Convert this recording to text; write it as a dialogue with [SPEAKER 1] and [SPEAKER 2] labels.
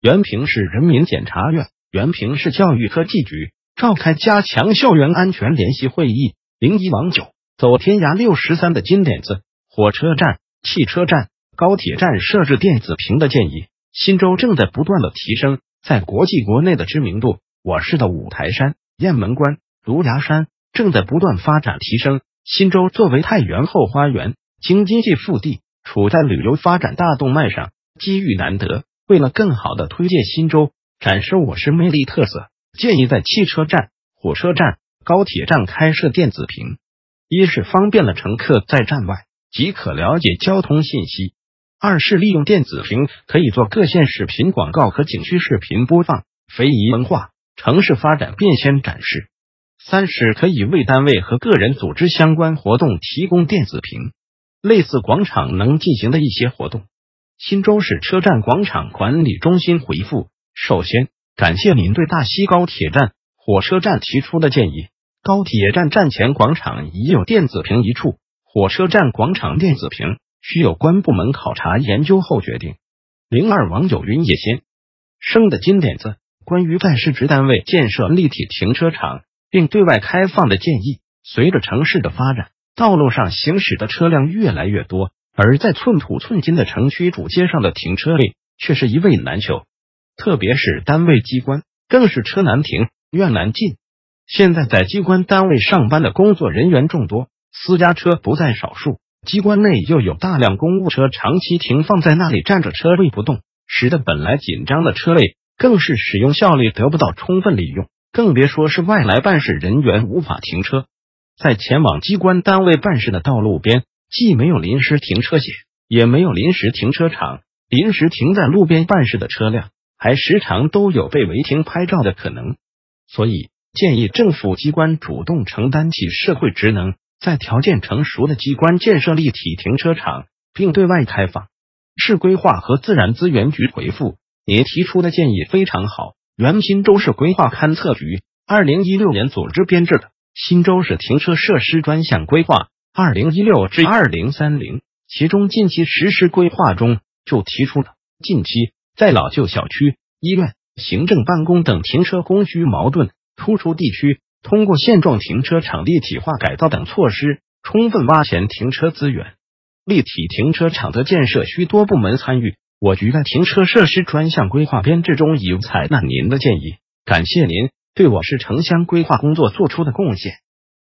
[SPEAKER 1] 原平市人民检察院、原平市教育科技局召开加强校园安全联席会议。零一王九走天涯六十三的金点子，火车站、汽车站、高铁站设置电子屏的建议。新州正在不断的提升在国际国内的知名度。我市的五台山、雁门关、芦芽山正在不断发展提升。新州作为太原后花园、京津冀腹地，处在旅游发展大动脉上，机遇难得。为了更好的推介新州，展示我市魅力特色，建议在汽车站、火车站、高铁站开设电子屏。一是方便了乘客在站外即可了解交通信息；二是利用电子屏可以做各县视频广告和景区视频播放，非遗文化、城市发展变迁展示；三是可以为单位和个人组织相关活动提供电子屏，类似广场能进行的一些活动。新州市车站广场管理中心回复：首先，感谢您对大西高铁站、火车站提出的建议。高铁站站前广场已有电子屏一处，火车站广场电子屏需有关部门考察研究后决定。零二王友云也先生的金点子，关于在市直单位建设立体停车场并对外开放的建议。随着城市的发展，道路上行驶的车辆越来越多。而在寸土寸金的城区主街上的停车位却是一位难求，特别是单位机关更是车难停、院难进。现在在机关单位上班的工作人员众多，私家车不在少数，机关内又有大量公务车长期停放在那里，占着车位不动，使得本来紧张的车位更是使用效率得不到充分利用，更别说是外来办事人员无法停车。在前往机关单位办事的道路边。既没有临时停车险，也没有临时停车场，临时停在路边办事的车辆还时常都有被违停拍照的可能。所以建议政府机关主动承担起社会职能，在条件成熟的机关建设立体停车场，并对外开放。市规划和自然资源局回复：您提出的建议非常好。原新州市规划勘测局二零一六年组织编制的《新州市停车设施专项规划》。二零一六至二零三零，其中近期实施规划中就提出了近期在老旧小区、医院、行政办公等停车供需矛盾突出地区，通过现状停车场立体化改造等措施，充分挖潜停车资源。立体停车场的建设需多部门参与，我局在停车设施专项规划编制中已采纳您的建议，感谢您对我市城乡规划工作做出的贡献。